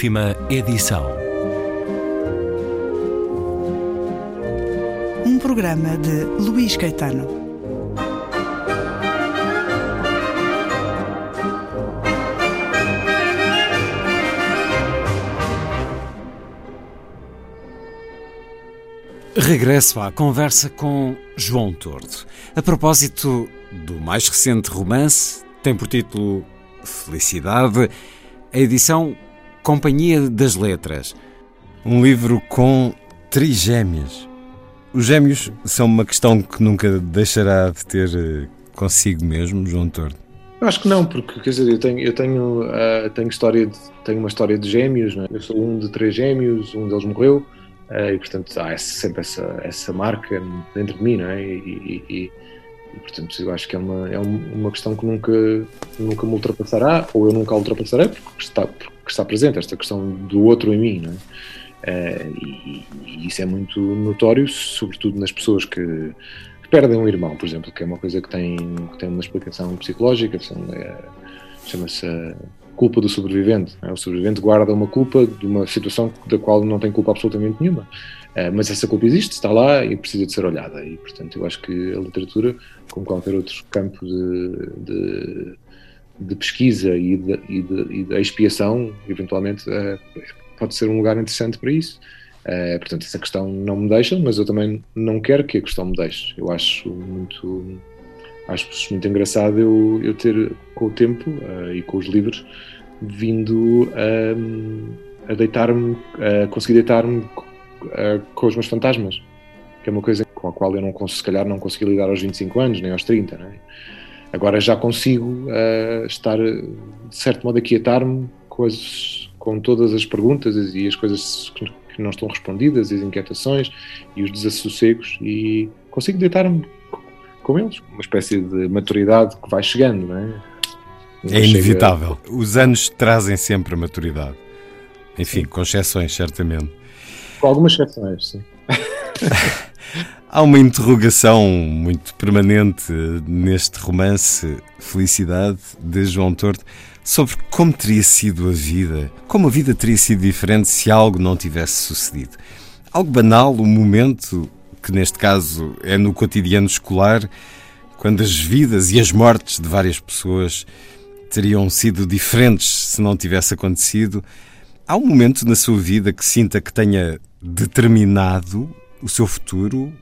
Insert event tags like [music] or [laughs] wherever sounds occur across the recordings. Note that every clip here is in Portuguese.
Última edição. Um programa de Luís Caetano. Regresso à conversa com João Tordo. A propósito do mais recente romance, tem por título Felicidade, a edição Companhia das Letras. Um livro com trigêmeos. Os gêmeos são uma questão que nunca deixará de ter eh, consigo mesmo, João Tordo. Eu acho que não, porque quer dizer, eu tenho, eu tenho, uh, tenho, história de, tenho uma históa de gêmeos, é? eu sou um de três gêmeos, um deles morreu, uh, e portanto há sempre essa, essa marca dentro de mim, não é? E, e, e, portanto eu acho que é uma, é uma questão que nunca, nunca me ultrapassará, ou eu nunca a ultrapassarei, porque está, porque está presente esta questão do outro em mim, não é? Uh, e, e, isso é muito notório, sobretudo nas pessoas que, que, perdem um irmão, por exemplo, que é uma coisa que tem, que tem uma explicação psicológica, é, chama-se culpa do sobrevivente. É? O sobrevivente guarda uma culpa de uma situação da qual não tem culpa absolutamente nenhuma. Uh, mas essa culpa existe, está lá e precisa de ser olhada. E, portanto, eu acho que a literatura, como qualquer outro campo de, de, de pesquisa e de, e, e de, expiação, eventualmente, uh, pode ser um lugar interessante para isso. Uh, portanto, essa questão não me deixa, mas eu também não quero que a questão me deixe. Eu acho muito, acho muito engraçado eu, eu ter, com o tempo uh, e com os livros, vindo um, a deitar-me, a conseguir deitar-me uh, com os meus fantasmas, que é uma coisa com a qual eu não consigo, se calhar não consegui lidar aos 25 anos, nem aos 30, é? Agora já consigo estar, de certo modo, a quietar-me com as com todas as perguntas e as coisas que não estão respondidas, as inquietações e os desassossegos e consigo deitar-me com eles. Uma espécie de maturidade que vai chegando, não é? Não é inevitável. Chega... Os anos trazem sempre a maturidade. Enfim, sim. com exceções, certamente. Com algumas exceções, sim. [laughs] Há uma interrogação muito permanente neste romance Felicidade de João Torto sobre como teria sido a vida, como a vida teria sido diferente se algo não tivesse sucedido. Algo banal, um momento que neste caso é no cotidiano escolar, quando as vidas e as mortes de várias pessoas teriam sido diferentes se não tivesse acontecido. Há um momento na sua vida que sinta que tenha determinado o seu futuro,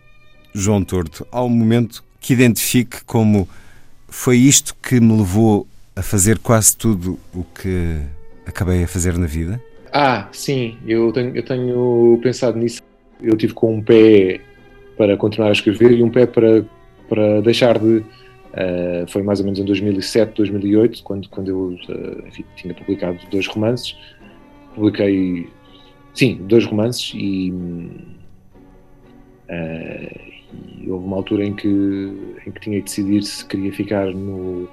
João Torto? Há um momento que identifique como foi isto que me levou a fazer quase tudo o que acabei a fazer na vida? Ah, sim, eu tenho, eu tenho pensado nisso. Eu tive com um pé para continuar a escrever e um pé para, para deixar de. Uh, foi mais ou menos em 2007, 2008, quando, quando eu uh, enfim, tinha publicado dois romances. Publiquei, sim, dois romances e, uh, e houve uma altura em que, em que tinha que decidir se queria ficar no,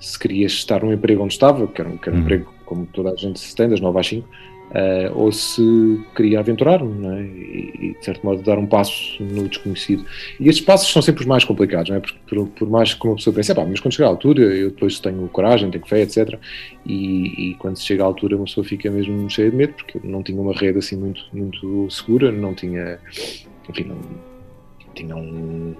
se queria estar num emprego onde estava, que era um, que era um uhum. emprego como toda a gente se tem, das 9 às 5, uh, ou se queria aventurar-me é? e, de certo modo, dar um passo no desconhecido. E estes passos são sempre os mais complicados, não é? Porque, por, por mais que uma pessoa pense, mas quando chegar à altura, eu depois tenho coragem, tenho fé, etc. E, e, quando se chega à altura, uma pessoa fica mesmo cheia de medo, porque não tinha uma rede assim muito, muito segura, não tinha, enfim, não tinha um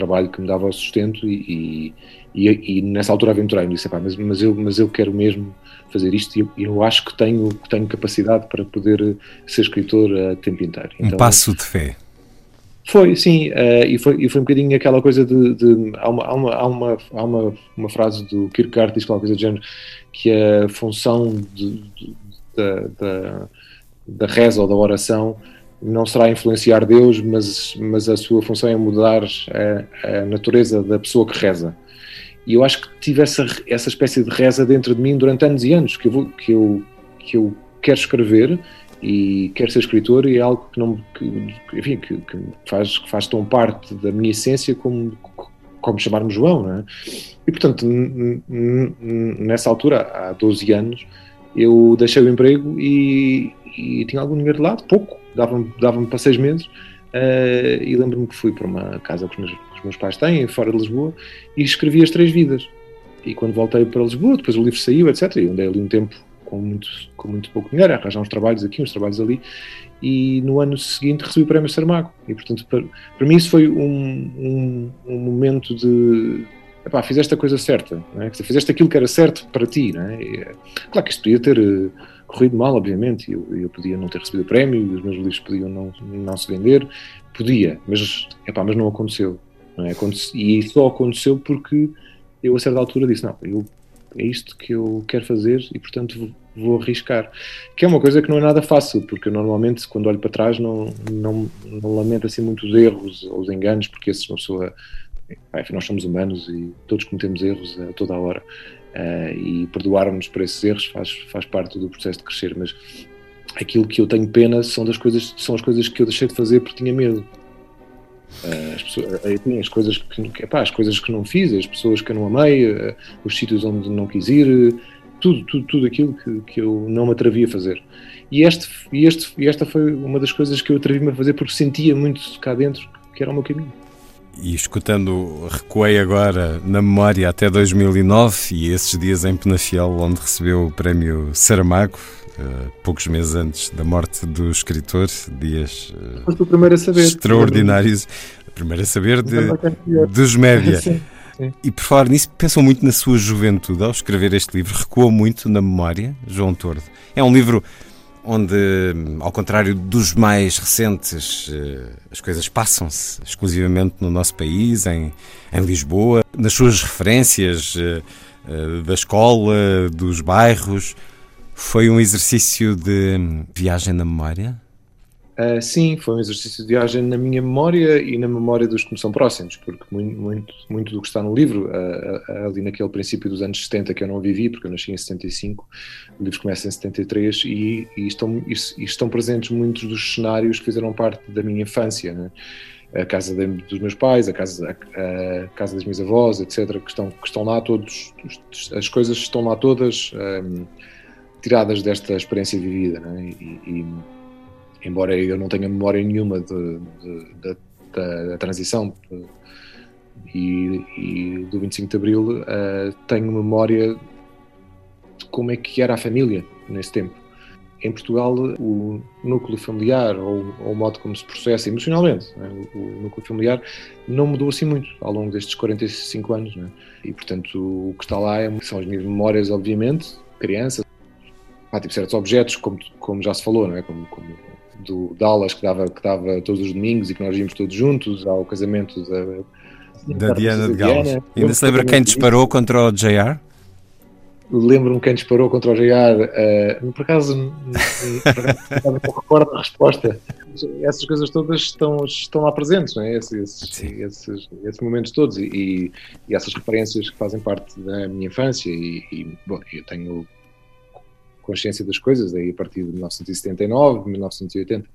trabalho que me dava o sustento e, e, e nessa altura aventurei-me disse, mas, mas, eu, mas eu quero mesmo fazer isto e eu, eu, acho que tenho, que tenho capacidade para poder ser escritor a tempo inteiro. Um então, passo de fé. Foi, sim, uh, e, foi, e foi um bocadinho aquela coisa de. de há, uma, há, uma, há, uma, há uma, uma frase do Kierkegaard, diz qualquer coisa do género, que a função de, de, da, da, da reza ou da oração não será influenciar Deus, mas, mas a sua função é mudar a, a natureza da pessoa que reza. E eu acho que tive essa, essa espécie de reza dentro de mim durante anos e anos, que eu, vou, que eu, que eu quero escrever e quero ser escritor e é algo que não que, enfim, que, que, faz, que faz tão parte da minha essência como, como chamar-me João, não é? E portanto, nessa altura, há 12 anos, eu deixei o emprego e, e tinha algum dinheiro de lado, pouco, dava-me dava para seis meses, uh, e lembro-me que fui para uma casa que os meus, os meus pais têm, fora de Lisboa, e escrevi As Três Vidas. E quando voltei para Lisboa, depois o livro saiu, etc., e andei ali um tempo com, muito, com muito pouco dinheiro, a arranjar uns trabalhos aqui, uns trabalhos ali, e no ano seguinte recebi o prémio Saramago. E, portanto, para, para mim isso foi um, um, um momento de epá, fizeste a coisa certa, não é? fizeste aquilo que era certo para ti. Não é? E, claro que isto podia ter uh, corrido mal, obviamente, eu, eu podia não ter recebido o prémio, os meus livros podiam não, não se vender, podia, mas, epá, mas não aconteceu. Não é? E só aconteceu porque eu, a certa altura, disse: Não, eu, é isto que eu quero fazer e, portanto, vou, vou arriscar. Que é uma coisa que não é nada fácil, porque eu, normalmente, quando olho para trás, não, não, não lamento assim muitos erros ou os enganos, porque esses uma pessoa nós somos humanos e todos cometemos erros a toda a hora. Uh, e perdoar-nos por esses erros faz, faz parte do processo de crescer, mas aquilo que eu tenho pena são das coisas são as coisas que eu deixei de fazer porque tinha medo. Uh, as, pessoas, uh, as coisas que epá, as coisas que não fiz as pessoas que eu não amei os sítios onde não quis ir tudo tudo tudo aquilo que, que eu não me atrevi a fazer. E este e este e esta foi uma das coisas que eu atrevi-me a fazer porque sentia muito cá dentro que era o meu caminho e escutando, recuei agora na memória até 2009 e esses dias em Penafiel, onde recebeu o prémio Saramago, uh, poucos meses antes da morte do escritor, dias uh, primeiro a saber, extraordinários. A primeira a saber de, dos média. Sim, sim. E por falar nisso, pensam muito na sua juventude ao escrever este livro, recuou muito na memória, João Tordo. É um livro onde, ao contrário dos mais recentes, eh, as coisas passam-se exclusivamente no nosso país, em, em Lisboa, nas suas referências eh, eh, da escola, dos bairros. Foi um exercício de viagem na memória? Uh, sim, foi um exercício de viagem na minha memória e na memória dos que me são próximos, porque muito, muito, muito do que está no livro, uh, uh, ali naquele princípio dos anos 70 que eu não vivi, porque eu nasci em 75, o livro começa em 73 e, e, estão, e, e estão presentes muitos dos cenários que fizeram parte da minha infância, né? a casa de, dos meus pais, a casa, a, a, casa das minhas avós, etc., que estão, que estão lá todos, as coisas estão lá todas um, tiradas desta experiência vivida, né? e embora eu não tenha memória nenhuma de, de, de, da, da, transição e, e, do 25 de Abril, uh, tenho memória de como é que era a família nesse tempo. Em Portugal, o núcleo familiar, ou, ou o modo como se processa emocionalmente, né? o, o, núcleo familiar, não mudou assim muito ao longo destes 45 anos. Né? E, portanto, o que está lá é, são as minhas memórias, obviamente, criança, há tipo certos objetos, como, como já se falou, não é? como, como do Dallas que dava, que dava todos os domingos e que nós íamos todos juntos ao casamento da, da Diana de Gales. Ainda se lembra quem disparou contra o JR? Lembro-me quem disparou contra o JR. Uh, por acaso, [laughs] não recordo a resposta. Essas coisas todas estão, estão lá presentes, não é? Esses, esses, esses, momentos todos e, e, essas referências que fazem parte da minha infância. E, e bom, eu tenho consciência das coisas, aí a partir de 1979, 1980.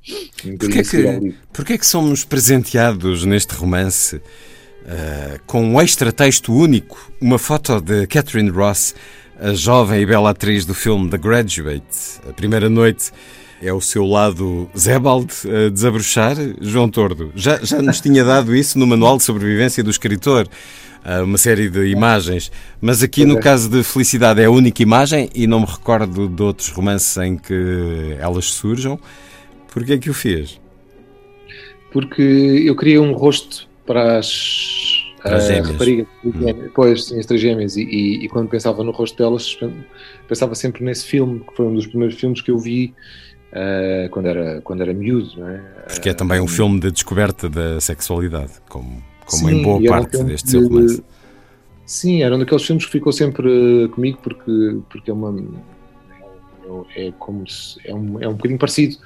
Porquê que, porquê que somos presenteados neste romance uh, com um extra texto único, uma foto de Catherine Ross, a jovem e bela atriz do filme The Graduate, a primeira noite é o seu lado Zebald a desabrochar, João Tordo. Já, já nos tinha dado isso no Manual de Sobrevivência do Escritor uma série de imagens, mas aqui no caso de Felicidade é a única imagem e não me recordo de outros romances em que elas surjam. Porquê é que o fez? Porque eu queria um rosto para as, para as gêmeas. raparigas, hum. pois, sim, as três gêmeas, e, e, e, quando pensava no rosto delas, pensava sempre nesse filme, que foi um dos primeiros filmes que eu vi uh, quando, era, quando era miúdo. Não é? Porque é também um filme de descoberta da sexualidade, como como sim, em boa parte um deste seu romance. Sim, era um daqueles filmes que ficou sempre comigo porque, porque é uma. É, é como se, é, um, é um bocadinho parecido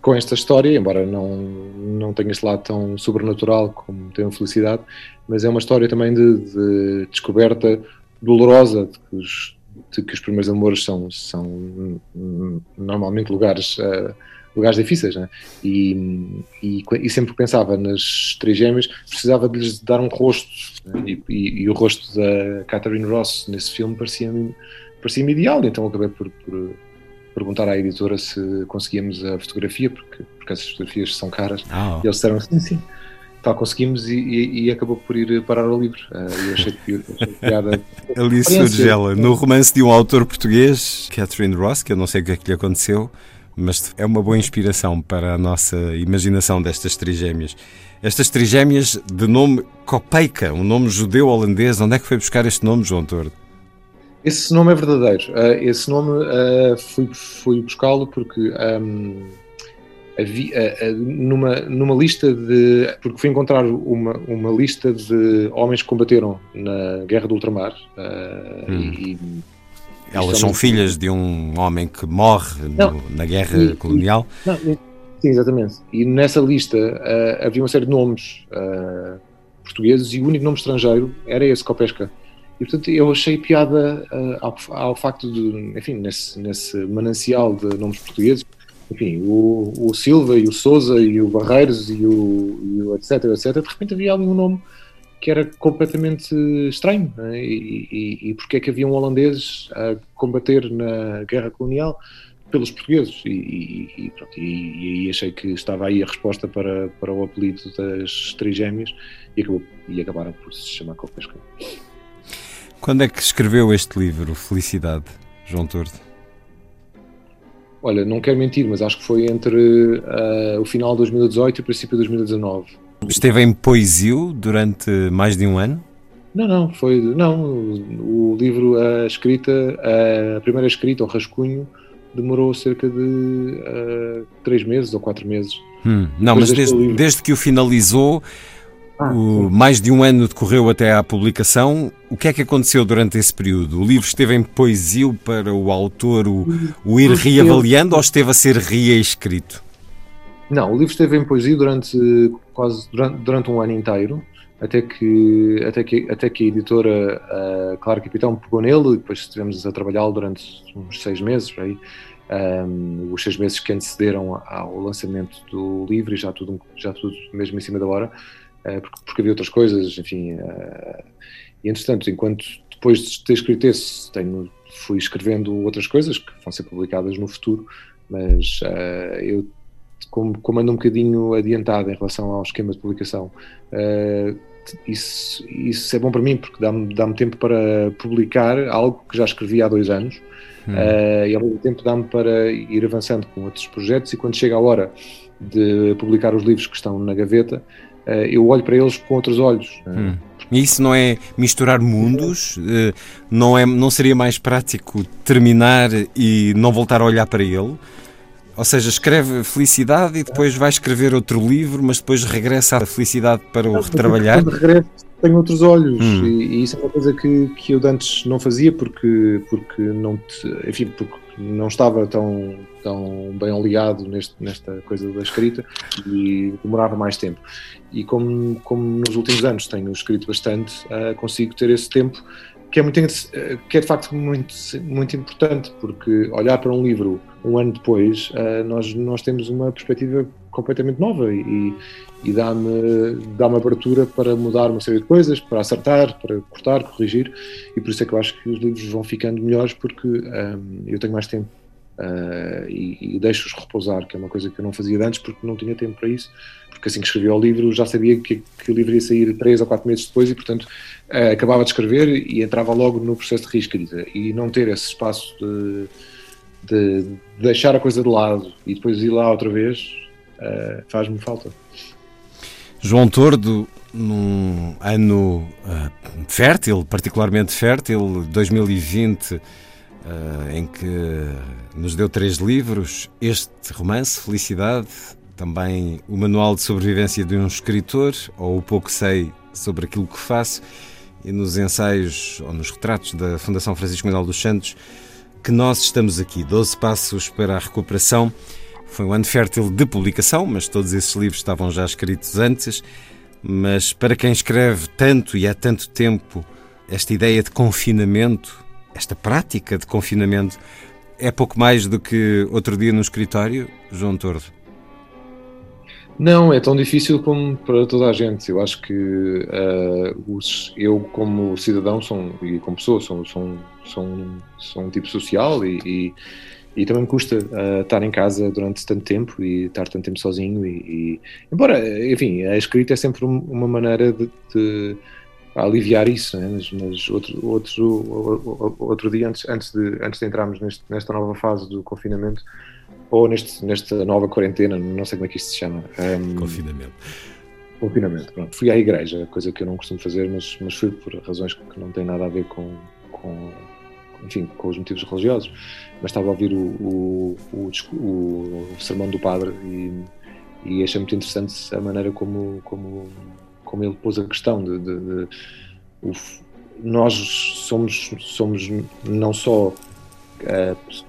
com esta história, embora não, não tenha esse lado tão sobrenatural como tem a Felicidade, mas é uma história também de, de descoberta dolorosa de que, os, de que os primeiros amores são, são normalmente lugares. Uh, lugares difíceis, né? e, e, e, sempre que pensava nas três gêmeas, precisava de lhes dar um rosto, né? e, e, e, o rosto da Catherine Ross nesse filme parecia-me parecia ideal, então acabei por, por, perguntar à editora se conseguíamos a fotografia, porque, porque essas fotografias são caras, oh. e eles disseram sim, sim. tal conseguimos e, e, e, acabou por ir parar ao livro. Uh, eu achei, que, piada. [laughs] Ali surge ela, no romance de um autor português, Catherine Ross, que eu não sei o que é que lhe aconteceu, mas é uma boa inspiração para a nossa imaginação destas trigêmeas. Estas trigêmeas de nome Kopeica, um nome judeu-holandês, onde é que foi buscar este nome, João Tordo? Esse nome é verdadeiro. Uh, esse nome uh, fui, fui buscá-lo porque um, havia, uh, numa, numa lista de. Porque fui encontrar uma, uma lista de homens que combateram na Guerra do Ultramar. Hum. E, Elas são filhas de um homem que morre no, na guerra e, colonial. Não, sim, exatamente. E nessa lista havia uma série de nomes portugueses e o único nome estrangeiro era esse, Copesca. E portanto eu achei piada uh, ao, ao, facto de, enfim, nesse, nesse manancial de nomes portugueses, enfim, o, o Silva e o Souza e o Barreiros e o, e o etc, etc, de repente havia ali um nome que era completamente estranho. Né? E, e, e porque é que havia um holandês a combater na guerra colonial pelos portugueses? E, e, pronto, e, aí achei que estava aí a resposta para, para o apelido das trigêmeas e, acabou, e acabaram por se chamar Copesca. Quando é que escreveu este livro, Felicidade, João Tordo? Olha, não quero mentir, mas acho que foi entre uh, o final de 2018 e o princípio de 2019. Esteve em Poesio durante mais de um ano? Não, não, foi. Não, o livro, a escrita, a primeira escrita, o rascunho, demorou cerca de uh, três meses ou quatro meses. Hum, não, mas desde, desde que o finalizou, ah, o, mais de um ano decorreu até à publicação. O que é que aconteceu durante esse período? O livro esteve em poesia para o autor o, o ir reavaliando ou esteve a ser reescrito? Não, o livro esteve em poesia durante quase durante, durante um ano inteiro, até que, até que, até que a editora uh, Claro Capitão pegou nele e depois estivemos a trabalhá-lo durante uns seis meses, aí, um, os seis meses que antecederam ao lançamento do livro e já tudo, já tudo mesmo em cima da hora. Eh, porque, porque, havia outras coisas, enfim. Uh, e entretanto, enquanto depois de ter escrito esse, tenho, fui escrevendo outras coisas que vão ser publicadas no futuro, mas uh, eu, como, como ando um bocadinho adiantado em relação ao esquema de publicação, isso, isso é bom para mim porque dá-me dá tempo para publicar algo que já escrevi há dois anos hum. uh, e ao mesmo tempo dá-me para ir avançando com outros projetos e quando chega a hora de publicar os livros que estão na gaveta, eh, eu olho para eles com outros olhos. Hum. E isso não é misturar mundos? Não, é, não seria mais prático terminar e não voltar a olhar para ele? Ou seja, escreve felicidade e depois vai escrever outro livro, mas depois regressa à felicidade para o retrabalhar? Quando regresso, tenho outros olhos hum. e, e, isso é uma coisa que, que eu antes não fazia porque, porque não te, enfim, porque não estava tão, tão bem aliado neste, nesta coisa da escrita e demorava mais tempo. E como, como nos últimos anos tenho escrito bastante, uh, consigo ter esse tempo que é, muito, eh, que é de facto muito, muito importante, porque olhar para um livro um ano depois, uh, nós, nós temos uma perspectiva completamente nova e, e dá-me dá abertura para mudar uma série de coisas, para acertar, para cortar, corrigir, e por isso é que eu acho que os livros vão ficando melhores, porque um, eu tenho mais tempo uh, e, e deixo-os repousar, que é uma coisa que eu não fazia antes porque não tinha tempo para isso. Porque assim que escrevi o livro já sabia que, que o livro ia sair três ou quatro meses depois e, portanto, uh, acabava de escrever e entrava logo no processo de reescrita. E não ter esse espaço de, de deixar a coisa de lado e depois ir lá outra vez uh, faz-me falta. João Tordo, num ano fértil, particularmente fértil, 2020, uh, em que nos deu três livros: este romance, Felicidade, também o Manual de Sobrevivência de um Escritor, ou O Pouco Sei sobre Aquilo que Faço, e nos ensaios ou nos retratos da Fundação Francisco Manuel dos Santos, que nós estamos aqui. 12 Passos para a Recuperação. Foi um ano fértil de publicação, mas todos esses livros estavam já escritos antes. Mas para quem escreve tanto e há tanto tempo, esta ideia de confinamento esta prática de confinamento é pouco mais do que outro dia no escritório, João Tordo? Não, é tão difícil como para toda a gente. Eu acho que uh, os, eu, como cidadão sou, e como pessoa, sou, sou, sou, sou um tipo social e, e, e também me custa uh, estar em casa durante tanto tempo e estar tanto tempo sozinho. E, e embora, enfim, a escrita é sempre uma maneira de, de aliviar isso, né? mas, mas, outro, outro, outro dia, antes, antes, de, antes de entrarmos neste, nesta nova fase do confinamento, ou neste, nesta nova quarentena, não sei como é que isto se chama. Um, confinamento. Confinamento, pronto. Fui à igreja, coisa que eu não costumo fazer, mas, mas fui por razões que não têm nada a ver com, com enfim, com os motivos religiosos, mas estava a ouvir o, o, o, o sermão do padre e, e achei muito interessante a maneira como, como, como ele pôs a questão de, de, de o, nós somos, somos não só uh,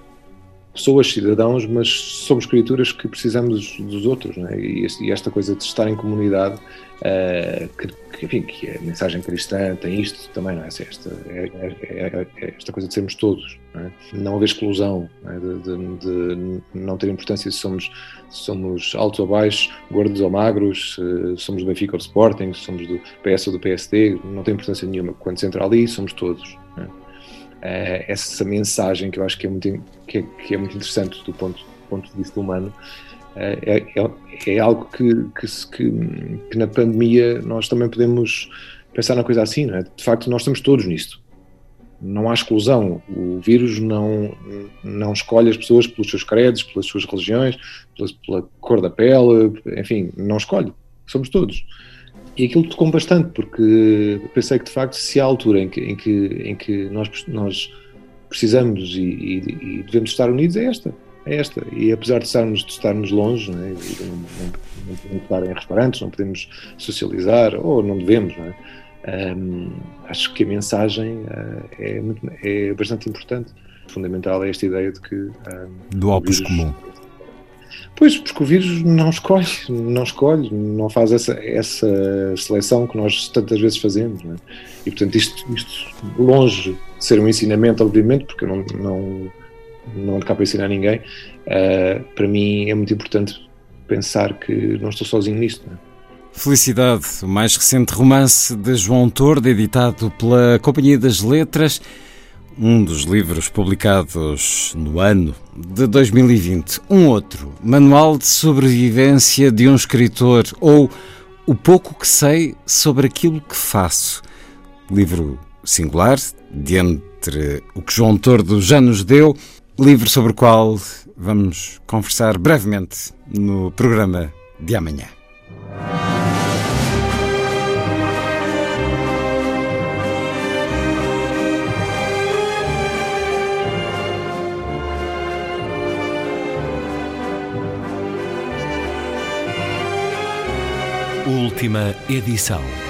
pessoas, cidadãos, mas somos criaturas que precisamos dos outros, é? e, esta coisa de estar em comunidade, uh, que, que, enfim, que a mensagem cristã tem isto também, não é? Esta, é, é, é esta coisa de sermos todos, não, é? não haver exclusão, não é? de, de, de, não ter importância se somos, somos altos ou baixos, gordos ou magros, somos do Benfica ou do Sporting, somos do PS ou do PSD, não tem importância nenhuma. Quando se entra ali, somos todos. É, essa mensagem que eu acho que é muito, que é, que é muito interessante do ponto, ponto de vista humano, é, é, é, é algo que, que, que, na pandemia nós também podemos pensar na coisa assim, é? de facto nós estamos todos nisto. Não há exclusão. O vírus não, não escolhe as pessoas pelos seus credos, pelas suas religiões, pela, pela cor da pele, enfim, não escolhe. Somos todos. E aquilo tocou bastante, porque pensei que de facto, se há altura em que, em que, em que nós, nós precisamos e, e, e devemos estar unidos, é esta. É esta. E apesar de estarmos, de estarmos longe, não, é? não, não, não, podemos estar em restaurantes, não podemos socializar, ou não devemos, não é? Um, acho que a mensagem uh, é, muito, é bastante importante. Fundamental é esta ideia de que. Um, Do opus comum. Pois, porque o vírus não escolhe, não escolhe, não faz essa, essa seleção que nós tantas vezes fazemos. É? E, portanto, isto, isto, longe de ser um ensinamento, obviamente, porque eu não, não, não cá para ensinar ninguém, uh, para mim é muito importante pensar que não estou sozinho nisto. É? Felicidade, o mais recente romance de João Tordo, editado pela Companhia das Letras um dos livros publicados no ano de 2020. Um outro, Manual de Sobrevivência de um Escritor ou O Pouco que Sei sobre Aquilo que Faço. Livro singular, de entre o que João Tordo já nos deu, livro sobre o qual vamos conversar brevemente no programa de amanhã. Última edição.